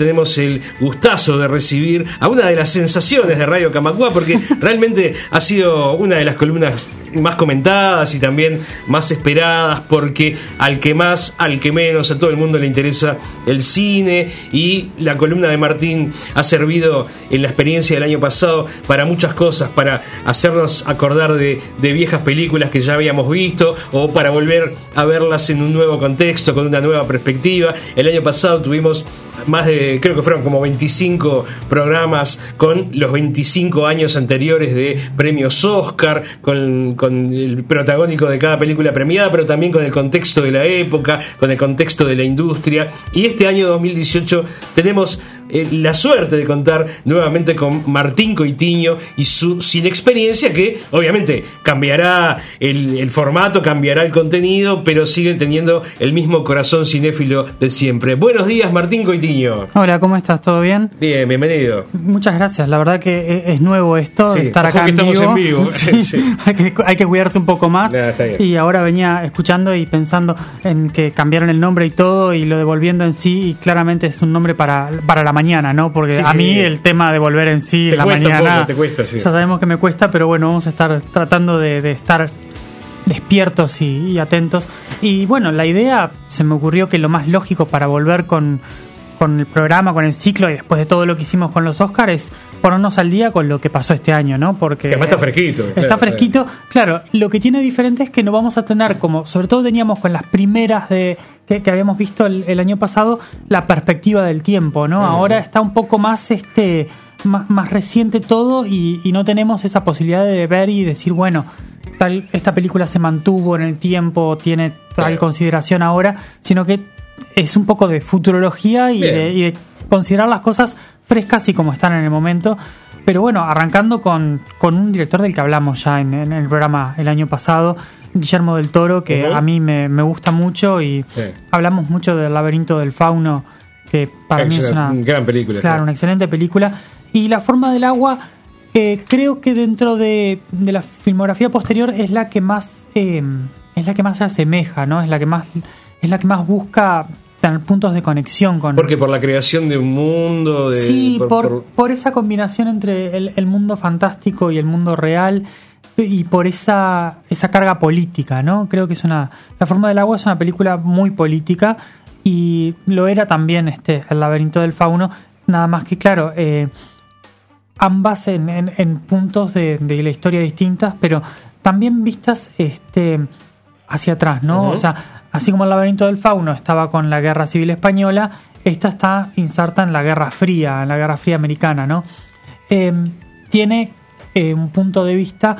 tenemos el gustazo de recibir a una de las sensaciones de Radio Camacua porque realmente ha sido una de las columnas más comentadas y también más esperadas porque al que más, al que menos, a todo el mundo le interesa el cine y la columna de Martín ha servido en la experiencia del año pasado para muchas cosas, para hacernos acordar de, de viejas películas que ya habíamos visto o para volver a verlas en un nuevo contexto, con una nueva perspectiva. El año pasado tuvimos más de, creo que fueron como 25 programas con los 25 años anteriores de premios Oscar, con, el protagónico de cada película premiada, pero también con el contexto de la época, con el contexto de la industria. Y este año 2018 tenemos eh, la suerte de contar nuevamente con Martín Coitiño y su sin experiencia que obviamente cambiará el, el, formato, cambiará el contenido, pero sigue teniendo el mismo corazón cinéfilo de siempre. Buenos días Martín Coitiño. Hola, ¿cómo estás? ¿Todo bien? Bien, bienvenido. Muchas gracias, la verdad que e, es nuevo esto, Sí, estar acá que en estamos vivo. en vivo. Sí, Sí. Hay, que, hay que cuidarse un poco más. Nah, está bien. y ahora venía escuchando y pensando en que cambiaron el nombre y todo y lo devolviendo en sí y claramente es un nombre para, para la mañana, ¿no? Porque a mí el tema de volver en sí Te la cuesta mañana poco, te cuesta, sí. ya sabemos que me cuesta, pero bueno, vamos a estar tratando de, de estar despiertos y, y atentos. Y bueno, la idea se me ocurrió que lo más lógico para volver con, con el programa, con el ciclo y después de todo lo que hicimos con los Oscars es ponernos al día con lo que pasó este año, ¿no? Porque Que además está fresquito. Está claro, fresquito. Claro, lo que tiene diferente es que no vamos a tener como, sobre todo teníamos con las primeras de que, que habíamos visto el, el año pasado, la perspectiva del tiempo, ¿no? Ahora está un poco más este más, más reciente todo y, y no tenemos esa posibilidad de ver y decir, bueno, tal, esta película se mantuvo en el tiempo, tiene tal Claro. consideración ahora, sino que es un poco de futurología y de, y de considerar las cosas frescas y como están en el momento. Pero bueno, arrancando con, con un director del que hablamos ya en, en el programa el año pasado, Guillermo del Toro, que a mí me, me gusta mucho y Sí. hablamos mucho del laberinto del fauno, que para mí es una, gran película. Claro, una excelente película. Y La forma del agua, eh, creo que dentro de, de la filmografía posterior es la que más eh, es la que más se asemeja, ¿no? Es la que más es la que más busca tener puntos de conexión con. Porque por la creación de un mundo, de, sí, por, por esa combinación entre el, el mundo fantástico y el mundo real y por esa, esa carga política, ¿no? Creo que es una. La forma del agua es una película muy política y lo era también este El laberinto del fauno, nada más que claro. eh, ambas en, en- en puntos de, de la historia distintas, pero también vistas este, hacia atrás, ¿no? O sea, así como el laberinto del fauno estaba con la guerra civil española, esta está inserta en la guerra fría, en la guerra fría americana, ¿no? Eh, tiene eh, un punto de vista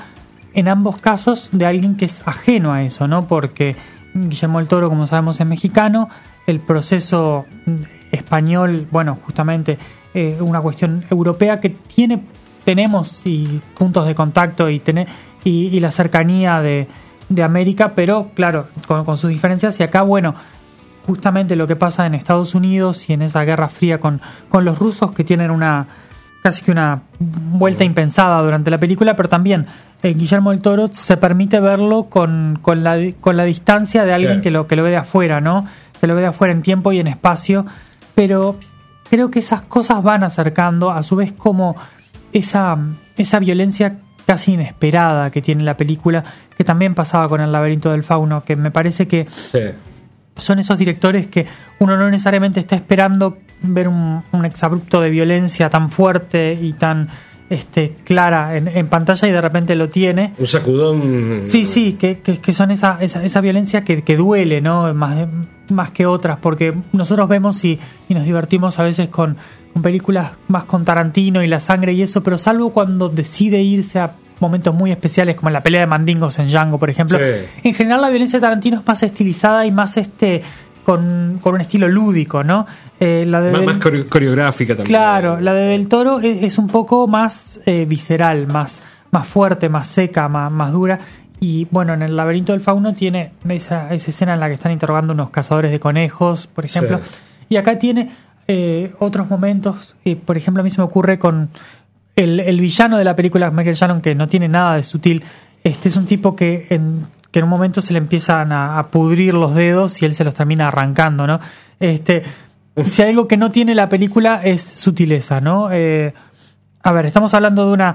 en ambos casos de alguien que es ajeno a eso, ¿no? Porque Guillermo del Toro, como sabemos, es mexicano, el proceso español, bueno, justamente eh, una cuestión europea que tiene, tenemos y puntos de contacto y, tener, y la cercanía de, de América, pero claro, con, con sus diferencias. Y acá, bueno, justamente lo que pasa en Estados Unidos y en esa guerra fría con, con los rusos que tienen una casi que una vuelta impensada durante la película, pero también eh, Guillermo del Toro se permite verlo con, con, la, con la distancia de alguien Claro. que, lo, que lo ve de afuera, ¿no? Que lo ve de afuera en tiempo y en espacio, pero creo que esas cosas van acercando, a su vez como esa, esa violencia casi inesperada que tiene la película, que también pasaba con el laberinto del fauno, que me parece que Sí. son esos directores que uno no necesariamente está esperando ver un, un exabrupto de violencia tan fuerte y tan este, clara en, en pantalla y de repente lo tiene. Un sacudón. Sí, sí, que, que, que son esa, esa, esa violencia que, que duele, ¿no? Más, más que otras, porque nosotros vemos y, y nos divertimos a veces con, con películas más con Tarantino y la sangre y eso, pero salvo cuando decide irse a momentos muy especiales como la pelea de mandingos en Django, por ejemplo. Sí. En general la violencia de Tarantino es más estilizada y más este con, con un estilo lúdico, ¿no? Eh, la de Más, Del- más coreo- coreográfica también. Claro, la de Del Toro es, es un poco más eh, visceral, más, más fuerte, más seca, más, más dura. Y bueno, en el laberinto del fauno tiene esa, esa escena en la que están interrogando unos cazadores de conejos, por Sí. ejemplo. Y acá tiene eh, otros momentos, eh, por ejemplo, a mí se me ocurre con el, el villano de la película, Michael Shannon, que no tiene nada de sutil. Este es un tipo que en, que en un momento se le empiezan a, a pudrir los dedos y él se los termina arrancando, ¿no? Este, si hay algo que no tiene la película es sutileza, ¿no? Eh, a ver, estamos hablando de una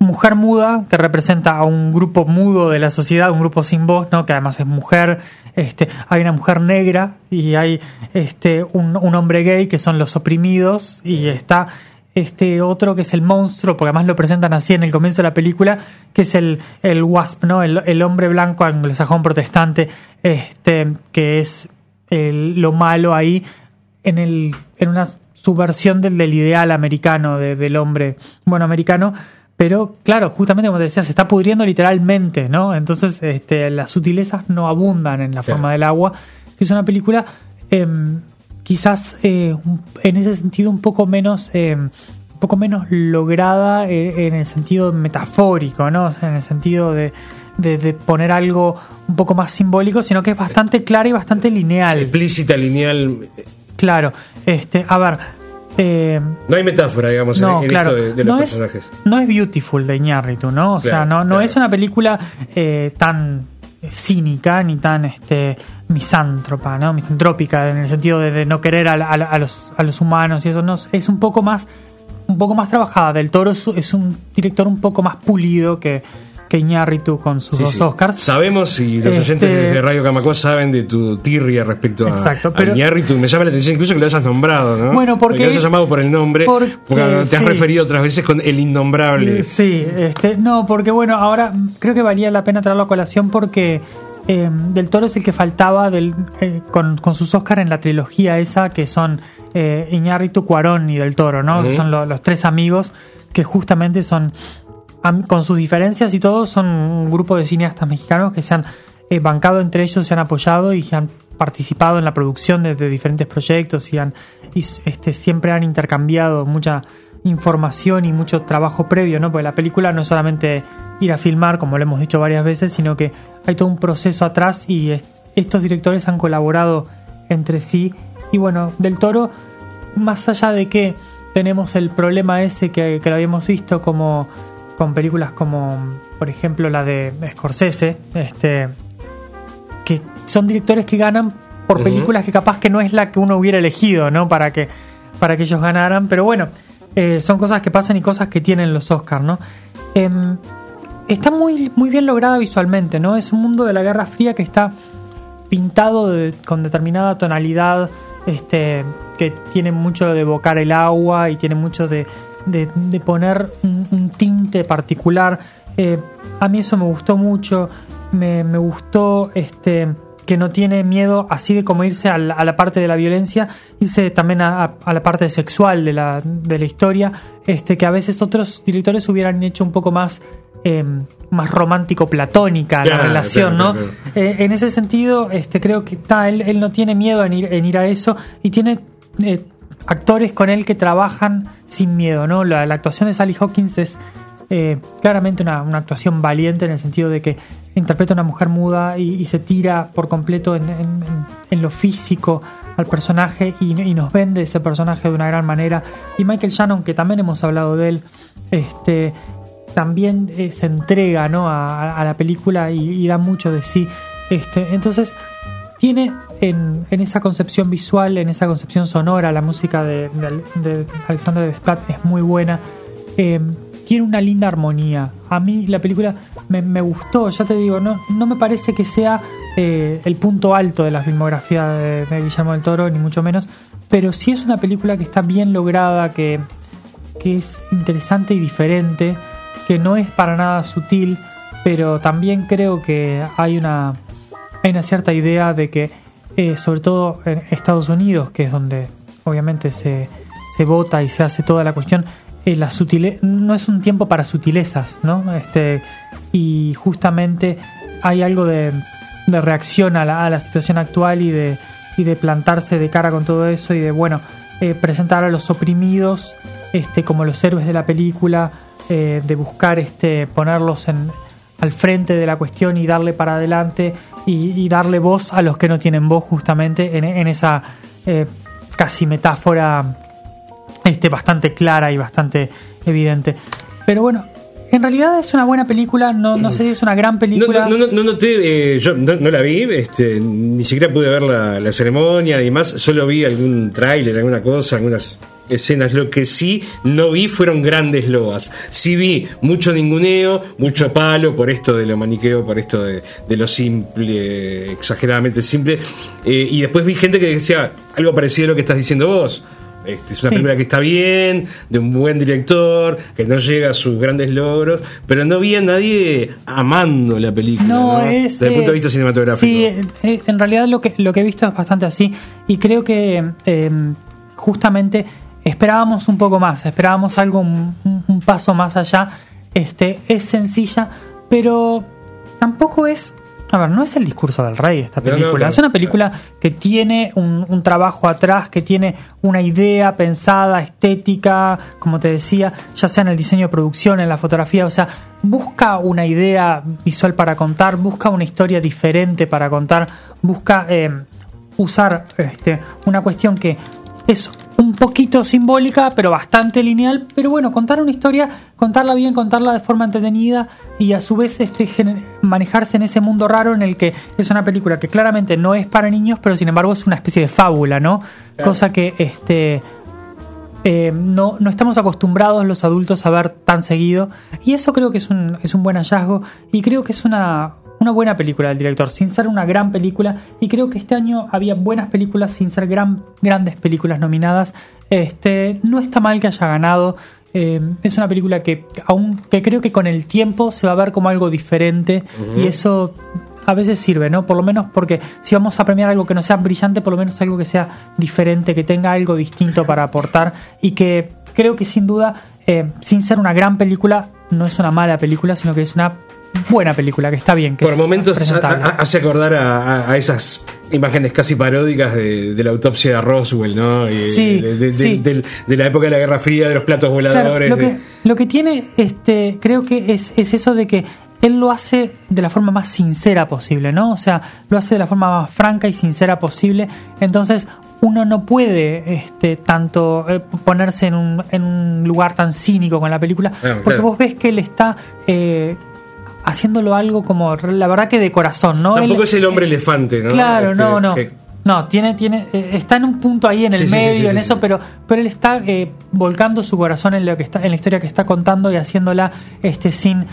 mujer muda que representa a un grupo mudo de la sociedad, un grupo sin voz, ¿no? Que además es mujer. Este, hay una mujer negra y hay este un, un hombre gay que son los oprimidos y está este otro que es el monstruo, porque además lo presentan así en el comienzo de la película, que es el, el Wasp, ¿no? El, el hombre blanco anglosajón protestante, este, que es el- lo malo ahí en el, en una subversión del, del ideal americano, de- del hombre, bueno, americano, pero claro, justamente como te decía, se está pudriendo literalmente, ¿no? Entonces, este, las sutilezas no abundan en la Claro. forma del agua, es una película em, quizás eh, en ese sentido un poco menos em, un poco menos lograda eh, en el sentido metafórico, ¿no? O sea, en el sentido de, de- de poner algo un poco más simbólico, sino que es bastante clara y bastante lineal. Explícita, lineal. Claro. Este, a ver. eh, No hay metáfora, digamos, en- no, en, claro. esto de, de los no, es, personajes. no es Beautiful de Iñárritu, ¿no? O sea, no, no claro. es una película eh, tan cínica ni tan este misántropa, ¿no? Misantrópica en el sentido de, de no querer a, a a los, a los humanos y eso no es un poco más un poco más trabajada. Del Toro es, es un director un poco más pulido que, que Iñárritu con sus Sí, dos sí. Oscars. Sabemos y los Este- oyentes de Radio Camacua saben de tu tirria respecto a, Exacto, a pero- Iñárritu. Me llama la atención incluso que lo hayas nombrado, ¿no? Bueno, porque Que lo hayas es- llamado por el nombre. porque- te has sí. referido otras veces con el innombrable. Sí, este, no, porque bueno, ahora creo que valía la pena traerlo a colación porque eh, Del Toro es el que faltaba del, eh, con, con sus Oscar en la trilogía esa que son eh, Iñárritu, Cuarón y Del Toro, ¿no? Que son lo- los tres amigos que justamente son, con sus diferencias y todo, son un grupo de cineastas mexicanos que se han eh, bancado entre ellos, se han apoyado y han participado en la producción de, de diferentes proyectos y, han, y este, siempre han intercambiado mucha información y mucho trabajo previo, ¿no? Porque la película no es solamente ir a filmar, como lo hemos dicho varias veces, sino que hay todo un proceso atrás y es- estos directores han colaborado entre sí. Y bueno, Del Toro, más allá de que tenemos el problema ese que, que lo habíamos visto como con películas como, por ejemplo, la de Scorsese, este, que son directores que ganan por películas que capaz que no es la que uno hubiera elegido, ¿no? Para que, para que ellos ganaran. Pero bueno, eh, son cosas que pasan y cosas que tienen los Oscars, ¿no? Em, está muy, muy bien lograda visualmente, ¿no? Es un mundo de la Guerra Fría que está pintado con determinada tonalidad, este, que tiene mucho de evocar el agua y tiene mucho de, de- poner un, tinte particular. Eh, a mí eso me gustó mucho, me, me gustó este, que no tiene miedo así de como irse a la, a la parte de la violencia, irse también a, a- a la parte sexual de la, de la historia, este, que a veces otros directores hubieran hecho un poco más... eh, más romántico platónica la relación, claro, ¿no? claro, Eh, en ese sentido, este, creo que está, él, él no tiene miedo en ir, en ir a eso y tiene eh, actores con él que trabajan sin miedo, ¿no? La, la actuación de Sally Hawkins es eh, claramente una, una actuación valiente en el sentido de que interpreta a una mujer muda y, y se tira por completo en, en- en- en lo físico al personaje y, y nos vende ese personaje de una gran manera. Y Michael Shannon, que también hemos hablado de él, este, también eh, se entrega ¿no? a, la película y, da mucho de sí. Este, entonces, tiene en, en esa concepción visual, en esa concepción sonora, la música de, de, de Alexander Desplat es muy buena. Eh, tiene una linda armonía. A mí la película me, me gustó, ya te digo, no, no me parece que sea eh, el punto alto de la filmografía de, de Guillermo del Toro, ni mucho menos, pero sí es una película que está bien lograda, que, que es interesante y diferente, que no es para nada sutil, pero también creo que hay una, hay una cierta idea de que, eh, sobre todo en Estados Unidos, que es donde obviamente se, se vota y se hace toda la cuestión, eh, la sutile no es un tiempo para sutilezas, ¿no? Este, y justamente hay algo de, de reacción a la, a la situación actual y de, y de plantarse de cara con todo eso y de, bueno, eh, presentar a los oprimidos este, como los héroes de la película, eh, de buscar este, ponerlos en, al frente de la cuestión y darle para adelante y, darle voz a los que no tienen voz justamente en, en esa eh, casi metáfora este, bastante clara y bastante evidente. Pero bueno, En realidad es una buena película, no, no sé si es una gran película. No, no, no, no noté, eh, yo no, no la vi, este, ni siquiera pude ver la, la ceremonia y más, solo vi algún tráiler, alguna cosa, algunas escenas. Lo que sí no vi fueron grandes loas. Sí vi mucho ninguneo, mucho palo por esto de lo maniqueo, por esto de, de lo simple, exageradamente simple. Eh, y después vi gente que decía algo parecido a lo que estás diciendo vos. Este, es una Sí. película que está bien, de un buen director, que no llega a sus grandes logros, pero no vi a nadie amando la película. No, ¿no? es. Desde el punto de eh, vista cinematográfico. Sí, eh, eh, en realidad lo que, lo que he visto es bastante así. Y creo que eh, justamente esperábamos un poco más, esperábamos algo, un- un paso más allá. Este, es sencilla, pero tampoco es. A ver, no es el discurso del rey esta No, no, película. claro. es una película que tiene un, un trabajo atrás, que tiene una idea pensada, estética, como te decía, ya sea en el diseño de producción, en la fotografía, o sea, busca una idea visual para contar, busca una historia diferente para contar, busca eh, usar este, una cuestión que es un poquito simbólica, pero bastante lineal. Pero bueno, contar una historia, contarla bien, contarla de forma entretenida y a su vez este, manejarse en ese mundo raro en el que es una película que claramente no es para niños, pero sin embargo es una especie de fábula, ¿no? Cosa que este. eh, no, no estamos acostumbrados los adultos a ver tan seguido y eso creo que es un, es un buen hallazgo y creo que es una, una buena película del director, sin ser una gran película y creo que este año había buenas películas sin ser gran, grandes películas nominadas. Este, no está mal que haya ganado. eh, es una película que aún que creo que con el tiempo se va a ver como algo diferente y eso a veces sirve, ¿no? Por lo menos porque si vamos a premiar algo que no sea brillante, por lo menos algo que sea diferente, que tenga algo distinto para aportar y que creo que sin duda, eh, sin ser una gran película, no es una mala película, sino que es una buena película, que está bien, que Por es momentos hace acordar a, a- a esas imágenes casi paródicas de, de la autopsia de Roswell, ¿no? Y Sí, de, sí. de la época de la Guerra Fría, de los platos Claro, voladores. lo, que, lo que tiene, este, creo que es, es eso de que él lo hace de la forma más sincera posible, ¿no? O sea, lo hace de la forma más franca y sincera posible. Entonces, uno no puede este, tanto eh, ponerse en un, en un lugar tan cínico con la película, Ah, porque claro. vos ves que él está eh, haciéndolo algo como, la verdad que de corazón, ¿no? Tampoco Él- es el hombre elefante, ¿no? Claro, Este, no, no. que- No, tiene, tiene, eh, está en un punto ahí en el Sí, sí, sí, medio, sí, en eso, pero, pero él está eh, volcando su corazón en lo que está, en la historia que está contando y haciéndola este sin,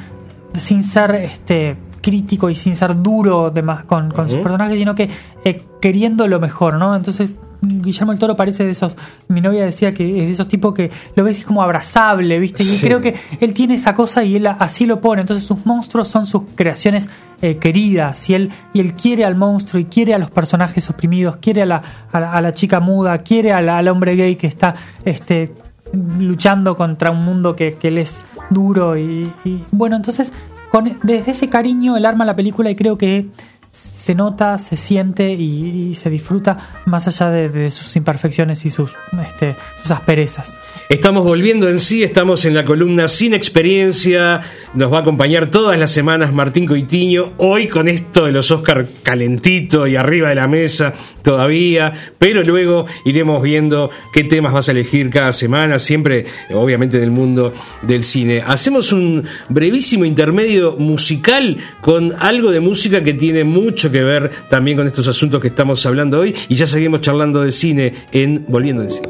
sin ser este crítico y sin ser duro de más con, con sus Ujú. personajes, sino que eh, queriendo lo mejor, ¿no? Entonces, Guillermo el Toro parece de esos, mi novia decía que es de esos tipos que lo ves como abrazable, ¿viste? Y Sí. creo que él tiene esa cosa y él así lo pone. Entonces sus monstruos son sus creaciones eh, queridas y él, y él quiere al monstruo y quiere a los personajes oprimidos, quiere a la, a la, a la chica muda, quiere a la- al hombre gay que está este, luchando contra un mundo que, que él es duro y, y, bueno, entonces con, desde ese cariño él arma la película y creo que se nota, se siente y, se disfruta más allá de, de sus imperfecciones y sus, este, sus asperezas. Estamos volviendo en sí, estamos en la columna Sin Experiencia. Nos va a acompañar todas las semanas Martín Coitiño. Hoy con esto de los Oscar calentito y arriba de la mesa todavía. Pero luego iremos viendo qué temas vas a elegir cada semana. Siempre, obviamente, del mundo del cine. Hacemos un brevísimo intermedio musical con algo de música que tiene mucho que ver también con estos asuntos que estamos hablando hoy. Y ya seguimos charlando de cine en Volviendo en Cine.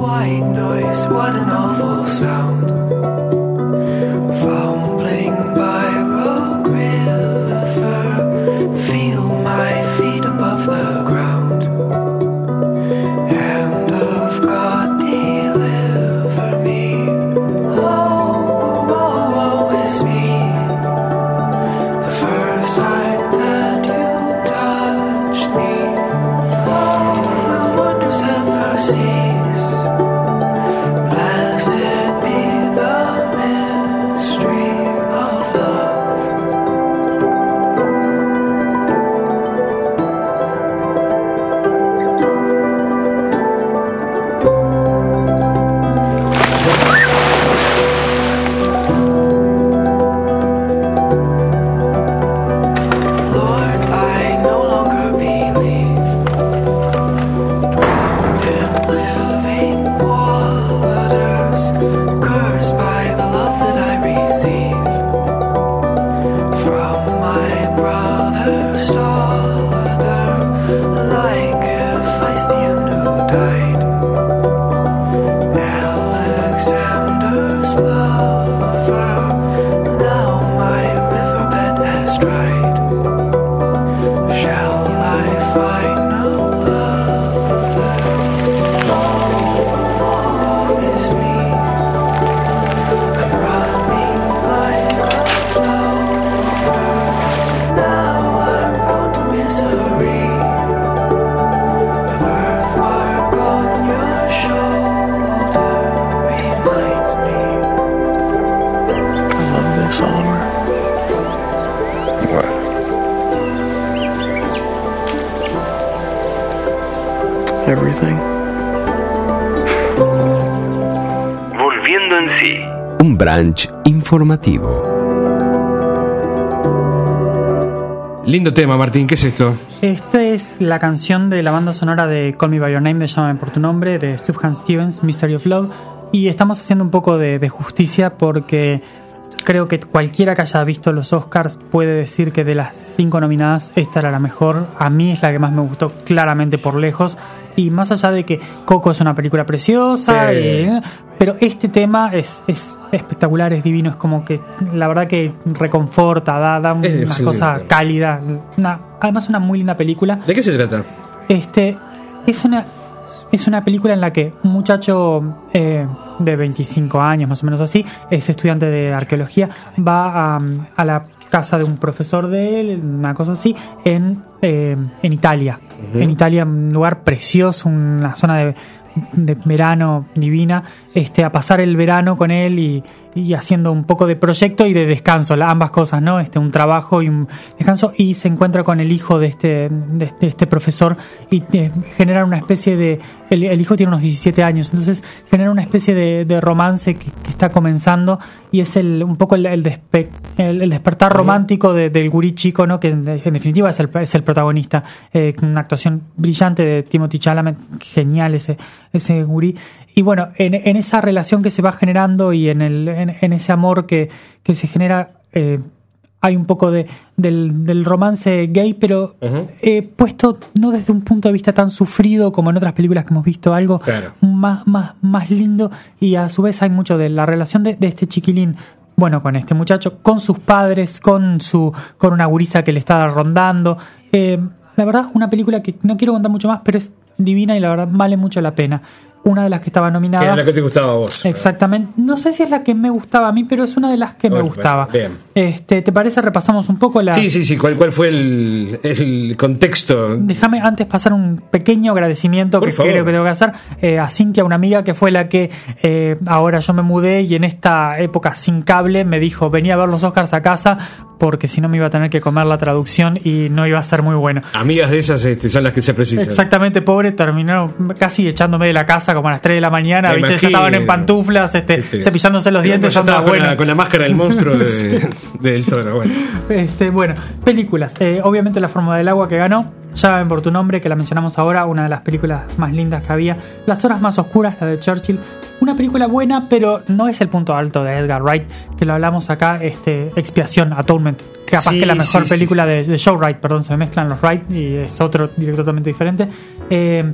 White noise, what an awful sound. Everything. Volviendo en sí. Un branch informativo. Lindo tema, Martín. ¿Qué es esto? Esta es la canción de la banda sonora de Call Me By Your Name, de Llámame por tu nombre, de Steve Hans Stevens, Mystery of Love. Y estamos haciendo un poco de justicia porque creo que cualquiera que haya visto los Oscars puede decir que de las cinco nominadas, esta era la mejor. A mí es la que más me gustó, claramente por lejos. Y más allá de que Coco es una película preciosa, Sí. eh, pero este tema es, es espectacular, es divino, es como que la verdad que reconforta, da, da Es una cosa cálida. Una, además, una muy linda película. ¿De qué se trata? Este es una es una película en la que un muchacho eh, de 25 años, más o menos así, es estudiante de arqueología, va a, a la casa de un profesor de él, una cosa así, en, eh, en Italia. En Italia, un lugar precioso, una zona de, de verano divina, este, a pasar el verano con él y, y haciendo un poco de proyecto y de descanso, ambas cosas, ¿no? Este, un trabajo y un descanso, y se encuentra con el hijo de este, de este, este profesor y eh, generan una especie de. El, el hijo tiene unos 17 años, entonces genera una especie de, de romance que, que está comenzando y es el, un poco el, el, despe- el- despertar romántico de- del gurí chico, ¿no? Que en, en definitiva es el, es el protagonista. Eh, una actuación brillante de Timothy Chalamet, genial ese, ese gurí. Y bueno, en, en esa relación que se va generando y en, el, en, en ese amor que, que se genera, eh, hay un poco de, del, del romance gay, pero eh, puesto no desde un punto de vista tan sufrido como en otras películas que hemos visto, algo Claro. más, más, más lindo y a su vez hay mucho de la relación de, de este chiquilín. Bueno, con este muchacho, con sus padres, con su, con una gurisa que le está rondando. Eh, la verdad, una película que no quiero contar mucho más, pero es divina y la verdad vale mucho la pena. Una de las que estaba Que nominada. era la que te gustaba a vos. Exactamente. No sé si es la que me gustaba a mí, pero es una de las que me gustaba. bien. Este, ¿Te parece? Repasamos un poco la. Sí, sí, sí. ¿Cuál, cuál fue el, el contexto? Déjame antes pasar un pequeño agradecimiento Por que favor. creo que tengo que hacer eh, a Cintia, una amiga que fue la que eh, ahora yo me mudé y en esta época sin cable me dijo venía a ver los Oscars a casa porque si no me iba a tener que comer la traducción y no iba a ser muy bueno. Amigas de esas este, son las que se precisan. Exactamente, pobre, terminó casi echándome de la casa como a las 3 de la mañana, ¿viste? ya estaban en pantuflas, este, Este, cepillándose los dientes, ya estaba con, bueno. la, con la máscara del monstruo de- del toro. Bueno. Este, bueno, películas. Eh, obviamente La forma del agua que ganó. Llamen por tu nombre, que la mencionamos ahora, una de las películas más lindas que había. Las horas más oscuras, la de Churchill. Una película buena, pero no es el punto alto de Edgar Wright, que lo hablamos acá, este, Expiación, Atonement. Capaz Sí, que la mejor sí, película sí. De, de Joe Wright, perdón, se me mezclan los Wright y es otro director totalmente diferente. Eh,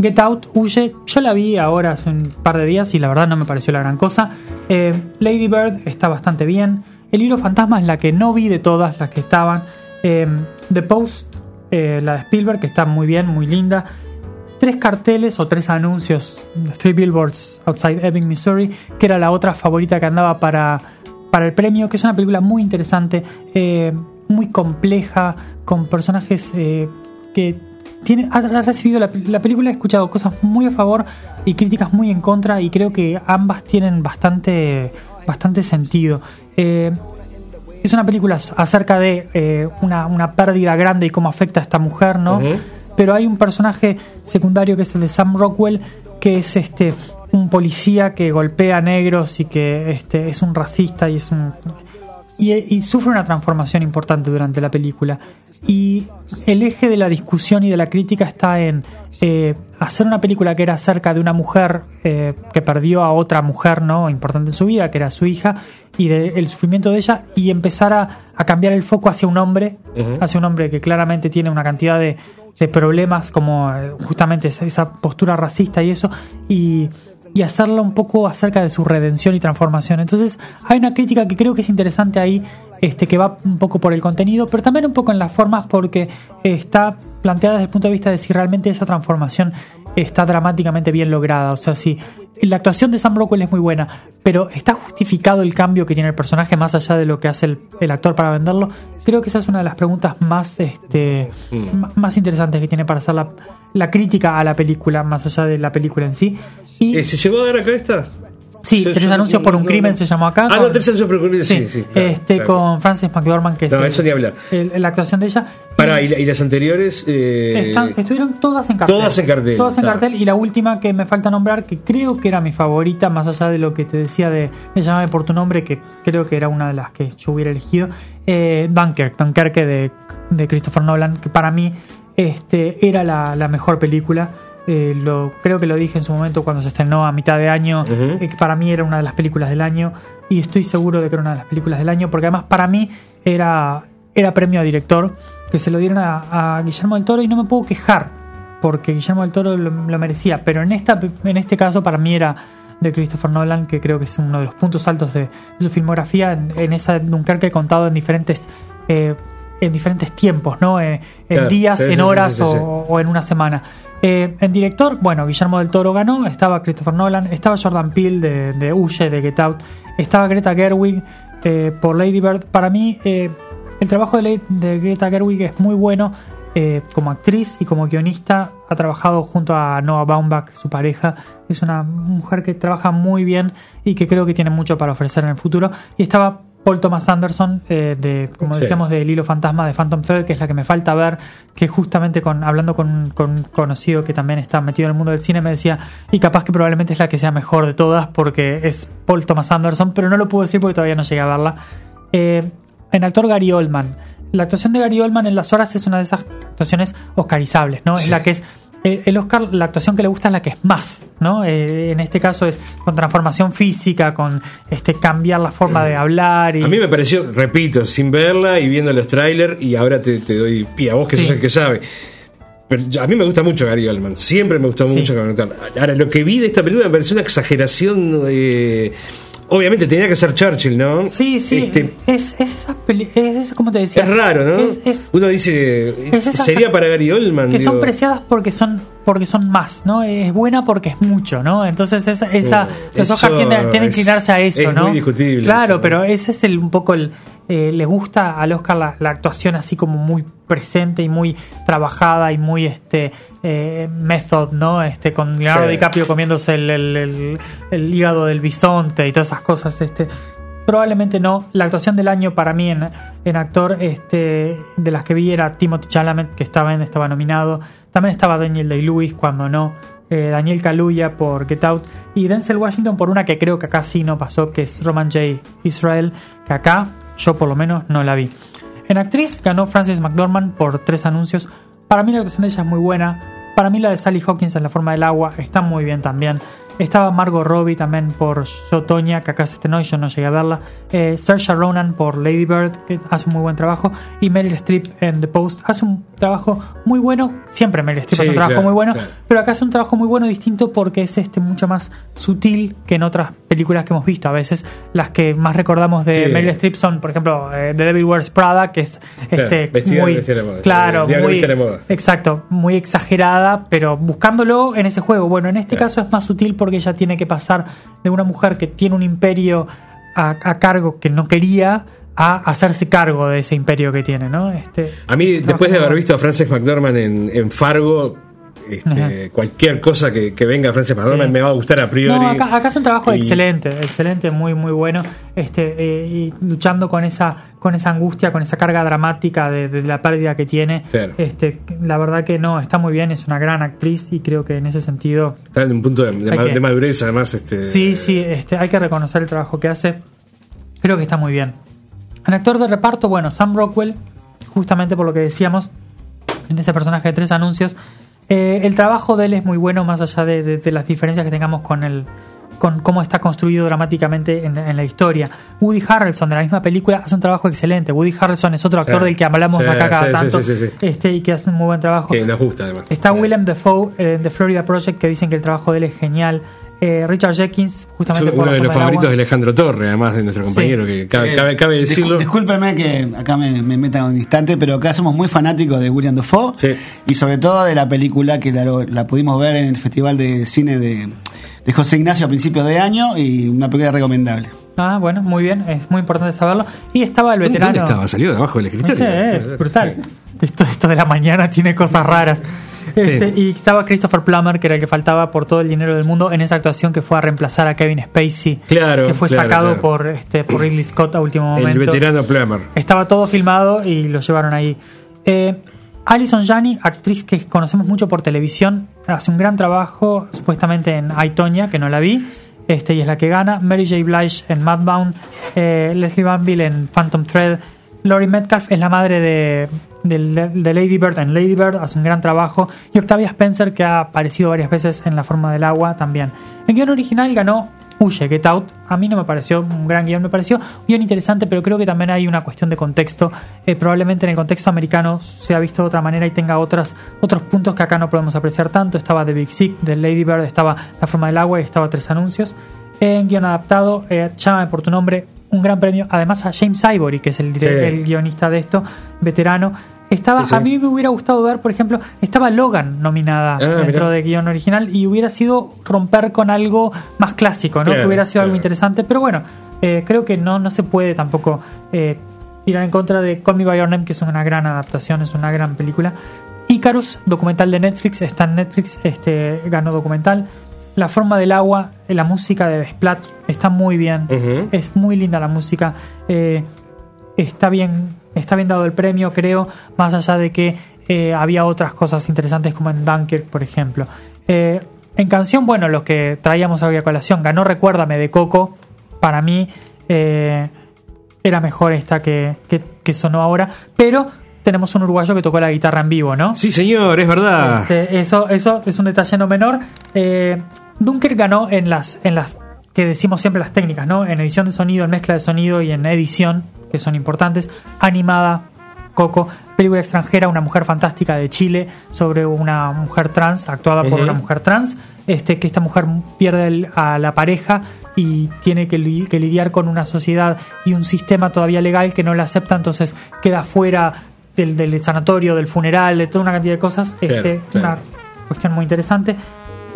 Get Out, Huye, yo la vi ahora hace un par de días y la verdad no me pareció la gran cosa. Eh, Lady Bird está bastante bien. El hilo fantasma es la que no vi de todas las que estaban. Eh, The Post, eh, la de Spielberg, que está muy bien, muy linda. Tres carteles o tres anuncios, Three Billboards Outside Ebbing, Missouri, que era la otra favorita que andaba para, para el premio, que es una película muy interesante, eh, muy compleja, con personajes eh, que tiene, ha, recibido la, la película, he escuchado cosas muy a favor y críticas muy en contra y creo que ambas tienen bastante, bastante sentido. Eh, es una película acerca de eh, una, una pérdida grande y cómo afecta a esta mujer, ¿no? Pero hay un personaje secundario que es el de Sam Rockwell, que es este un policía que golpea a negros y que este, es un racista y es un y, y sufre una transformación importante durante la película. Y el eje de la discusión y de la crítica está en eh, hacer una película que era acerca de una mujer eh, que perdió a otra mujer no importante en su vida, que era su hija, y del sufrimiento de ella, y empezar a, a cambiar el foco hacia un hombre, hacia un hombre que claramente tiene una cantidad de, de problemas, como eh, justamente esa, esa postura racista y eso, y, y hacerla un poco acerca de su redención y transformación. Entonces, hay una crítica que creo que es interesante ahí, este, que va un poco por el contenido, pero también un poco en las formas, porque está planteada desde el punto de vista de si realmente esa transformación está dramáticamente bien lograda. O sea, si la actuación de Sam Rockwell es muy buena, pero está justificado el cambio que tiene el personaje más allá de lo que hace el, el actor para venderlo. Creo que esa es una de las preguntas más, este, m- más interesantes que tiene para hacer la, la crítica a la película, más allá de la película en sí. Y Eh, ¿Se llegó a dar acá esta? Sí, Tres anuncios por un no, crimen no. se llamó acá. Ah, no, con- tres anuncios por un crimen, sí, Sí, sí. claro, este, claro. con Frances McDormand, que es No, el- eso ni hablar. el- la actuación de ella. Pará, ¿y, y las anteriores? Eh, Están- estuvieron todas en cartel. todas en cartel, Todas en está. cartel. Y la última que me falta nombrar, que creo que era mi favorita, más allá de lo que te decía de, de Llámame por tu nombre, que creo que era una de las que yo hubiera elegido, eh, Dunkirk, Dunkerque de, de Christopher Nolan, que para mí este, era la, la mejor película. Eh, lo, creo que lo dije en su momento cuando se estrenó a mitad de año, Ujú. eh, que para mí era una de las películas del año. Y estoy seguro de que era una de las películas del año, porque además para mí era, era premio a director, que se lo dieron a, a Guillermo del Toro y no me puedo quejar, porque Guillermo del Toro lo, lo merecía. Pero en, esta, en este caso para mí era de Christopher Nolan, que creo que es uno de los puntos altos de, de su filmografía, en, en esa Dunkerque contado en diferentes... eh, en diferentes tiempos, ¿no? Eh, en Claro, días, sí, en sí, horas sí, o, sí. o en una semana. Eh, en director, bueno, Guillermo del Toro ganó, estaba Christopher Nolan, estaba Jordan Peele de, de de Get Out, estaba Greta Gerwig eh, por Lady Bird. Para mí, eh, el trabajo de, de Greta Gerwig es muy bueno eh, como actriz y como guionista. Ha trabajado junto a Noah Baumbach, su pareja. Es una mujer que trabaja muy bien y que creo que tiene mucho para ofrecer en el futuro. Y estaba Paul Thomas Anderson, eh, de, como Sí. decíamos, de El Hilo Fantasma de Phantom Thread, que es la que me falta ver, que justamente con hablando con, con un conocido que también está metido en el mundo del cine, me decía, y capaz que probablemente es la que sea mejor de todas, porque es Paul Thomas Anderson, pero no lo puedo decir porque todavía no llegué a verla. Eh, en actor Gary Oldman. La actuación de Gary Oldman en Las Horas es una de esas actuaciones oscarizables, ¿no? Es la que es el Oscar, la actuación que le gusta es la que es más, ¿no? Eh, en este caso es con transformación física, con este cambiar la forma de hablar. Y, A mí me pareció, repito, sin verla y viendo los trailers, y ahora te, te doy pie a vos que Sí. sos el que sabe. Pero a mí me gusta mucho Gary Oldman, siempre me gustó Sí. mucho. Ahora, lo que vi de esta película me pareció una exageración de... Obviamente tenía que ser Churchill, ¿no? Sí, sí, Este, es, es esa peli- es, como te decía. es raro, ¿no? Es, es- Uno dice, sería para Gary Oldman. que son preciadas porque son porque son más, ¿no? Es buena porque es mucho, ¿no? Entonces esa, esa Uh, los eso Oscar tienden, tienden a inclinarse a eso, es ¿no? muy discutible Claro, eso, ¿no? pero ese es el un poco el eh, le gusta al Oscar la, la actuación así como muy presente y muy trabajada y muy este eh, method, ¿no? Este con Leonardo Sí. DiCaprio comiéndose el, el- el- el hígado del bisonte y todas esas cosas, este Probablemente no. La actuación del año para mí en, en actor, este, de las que vi era Timothy Chalamet, que estaba, en, estaba nominado. También estaba Daniel Day-Lewis, cuando no. eh, Daniel Kaluuya por Get Out. Y Denzel Washington por una que creo que acá sí no pasó, que es Roman J. Israel, que acá yo por lo menos no la vi. En actriz ganó Frances McDormand por tres anuncios. Para mí la actuación de ella es muy buena. Para mí la de Sally Hawkins en la forma del agua está muy bien también. Estaba Margot Robbie también por Yo que acá se estrenó y yo no llegué a verla. Eh, Saoirse Ronan por Lady Bird, que hace un muy buen trabajo. Y Meryl Streep en The Post hace un trabajo muy bueno. Siempre Meryl Streep Sí, hace un trabajo claro, muy bueno, claro. pero acá hace un trabajo muy bueno distinto porque es este mucho más sutil que en otras películas que hemos visto. A veces las que más recordamos de Sí. Meryl Streep son, por ejemplo, eh, The Devil Wears Prada, que es este vestida- muy vestida de moda. claro, muy de moda. exacto, muy exagerada, pero buscándolo en ese juego. Bueno, en este Claro. caso es más sutil porque ella tiene que pasar de una mujer que tiene un imperio a, a cargo que no quería a hacerse cargo de ese imperio que tiene, ¿no? Este, A mí, después de haber visto a Frances McDormand en, en Fargo, este, cualquier cosa que, que venga Frances McDormand Sí. me va a gustar a priori. No, acá, acá es un trabajo Y- excelente, excelente, muy, muy bueno. Este, eh, y luchando con esa, con esa angustia, con esa carga dramática de, de la pérdida que tiene. Claro. Este, la verdad que no, está muy bien, es una gran actriz y creo que en ese sentido Está en un punto de, de Hay ma- que- de madurez, además. Este, Sí, sí, este, hay que reconocer el trabajo que hace. Creo que está muy bien. En actor de reparto, bueno, Sam Rockwell, justamente por lo que decíamos, en ese personaje de tres anuncios, eh, el trabajo de él es muy bueno, más allá de, de- de las diferencias que tengamos con el con cómo está construido dramáticamente en, en la historia. Woody Harrelson de la misma película hace un trabajo excelente. Woody Harrelson es otro actor Sí, del que hablamos sí, acá cada sí, tanto sí, sí, sí. Este, y que hace un muy buen trabajo. Que nos gusta, además. Está Willem Dafoe eh, de Florida Project que dicen que el trabajo de él es genial. Eh, Richard Jenkins, es justamente por uno de los favoritos de. Alejandro Torre, además de nuestro compañero, que cabe, Eh, cabe, cabe discul- decirlo. Discúlpeme que acá me, me meta un instante, pero acá somos muy fanáticos de William Dafoe Sí. y sobre todo de la película que la, la pudimos ver en el Festival de Cine de, de José Ignacio a principios de año y una película recomendable. Ah, bueno, muy bien, es muy importante saberlo. Y estaba el ¿Dónde- veterano. ¿Dónde estaba? ¿Salió de abajo del escritorio? Eh, es brutal. Esto, esto de la mañana tiene cosas raras. Este, y estaba Christopher Plummer, que era el que faltaba por todo el dinero del mundo en esa actuación que fue a reemplazar a Kevin Spacey. Claro, Que fue claro, sacado claro. Por, este, por Ridley Scott a último momento. El veterano Plummer. Estaba todo filmado y lo llevaron ahí. Eh, Alison Janney, actriz que conocemos mucho por televisión, hace un gran trabajo, supuestamente en I, Tonya, que no la vi, este, y es la que gana. Mary J. Blige en Madbound, eh, Leslie Banville en Phantom Thread. Laurie Metcalf es la madre de, de- de Lady Bird en Lady Bird, hace un gran trabajo. Y Octavia Spencer, que ha aparecido varias veces en La Forma del Agua, también. El guion original ganó Huye, Get Out. A mí no me pareció un gran guion, me pareció un guion interesante, pero creo que también hay una cuestión de contexto. Eh, probablemente en el contexto americano se ha visto de otra manera y tenga otras, otros puntos que acá no podemos apreciar tanto. Estaba The Big Sick, de Lady Bird, estaba La Forma del Agua y estaba Tres Anuncios. En guion adaptado, eh, Llámame por tu nombre, un gran premio. Además a James Ivory, que es el, dire- Sí. el guionista de esto, veterano. Estaba, Sí, sí. A mí me hubiera gustado ver, por ejemplo, estaba Logan nominada Ah, dentro mirá. de guion original y hubiera sido romper con algo más clásico, ¿no? Claro, que hubiera sido algo interesante. Pero bueno, eh, creo que no, no se puede tampoco eh, tirar en contra de Call Me By Your Name, que es una gran adaptación, es una gran película. Icarus, documental de Netflix, está en Netflix, este, ganó documental. La forma del agua, la música de Desplat está muy bien. Es muy linda la música. eh, está bien, está bien dado el premio, creo, más allá de que eh, había otras cosas interesantes como en Dunkirk, por ejemplo. Eh, en canción, bueno, lo que traíamos hoy a colación, ganó Recuérdame de Coco. Para mí eh, era mejor esta que, que, que sonó ahora, pero tenemos un uruguayo que tocó la guitarra en vivo, ¿no? Sí, señor, es verdad. Este, eso, eso es un detalle no menor. Dunker ganó en las, en las que decimos siempre las técnicas, ¿no? En edición de sonido, en mezcla de sonido y en edición, que son importantes. Animada, Coco, película extranjera, una mujer fantástica de Chile sobre una mujer trans, actuada por una mujer trans, este, que esta mujer pierde el- a la pareja y tiene que, li- que lidiar con una sociedad y un sistema todavía legal que no la acepta, entonces queda fuera del, del sanatorio, del funeral, de toda una cantidad de cosas. Claro, este, claro. Una cuestión muy interesante.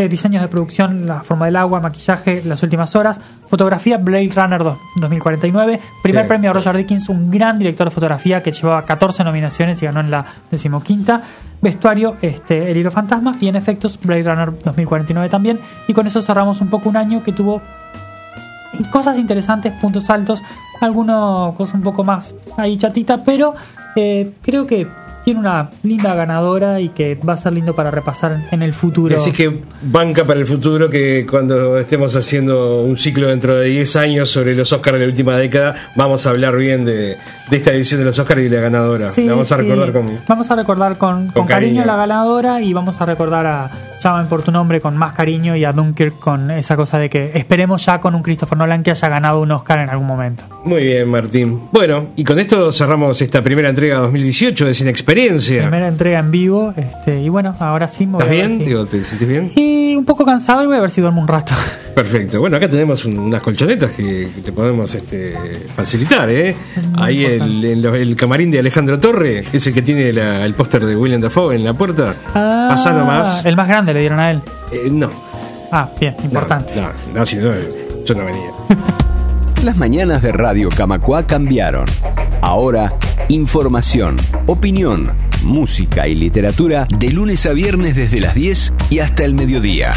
Diseños de producción, La forma del agua, maquillaje, Las últimas horas, fotografía, Blade Runner dos- 2049, primer Sí. premio a Roger Dickens, un gran director de fotografía que llevaba 14 nominaciones y ganó en la decimoquinta, vestuario, este, El hilo fantasma y en efectos Blade Runner 2049 también. Y con eso cerramos un poco un año que tuvo cosas interesantes, puntos altos, algunos cosas un poco más ahí chatita, pero eh, creo que tiene una linda ganadora y que va a ser lindo para repasar en el futuro. Así que banca para el futuro que cuando estemos haciendo un ciclo dentro de 10 años sobre los Oscars de la última década, vamos a hablar bien de, de esta edición de los Oscars y de la ganadora. Sí, la vamos a sí. recordar con... Vamos a recordar con, con cariño. cariño. la ganadora y vamos a recordar a Llaman por tu nombre con más cariño y a Dunkirk con esa cosa de que esperemos ya con un Christopher Nolan que haya ganado un Oscar en algún momento. Muy bien, Martín. Bueno, y con esto cerramos esta primera entrega 2018 de Sin Experiencia. Primera entrega en vivo este y bueno, ahora sí me voy ¿Estás a bien? si- Digo, ¿Te sentís bien? Y un poco cansado y voy a ver si duermo un rato. Perfecto. Bueno, acá tenemos un- unas colchonetas que, que te podemos este, facilitar, ¿eh? Ahí el, el camarín de Alejandro Torre, que es el que tiene la- el póster de William Dafoe en la puerta. Ah, Pasá nomás. El más grande le dieron a él. Eh, no. Ah, bien, No, importante. No, no, si no, yo no venía. Las mañanas de Radio Camacua cambiaron. Ahora, información, opinión, música y literatura de lunes a viernes desde las 10 y hasta el mediodía.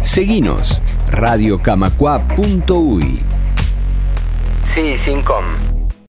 Seguinos, radiocamacua.uy. Sí, sin com.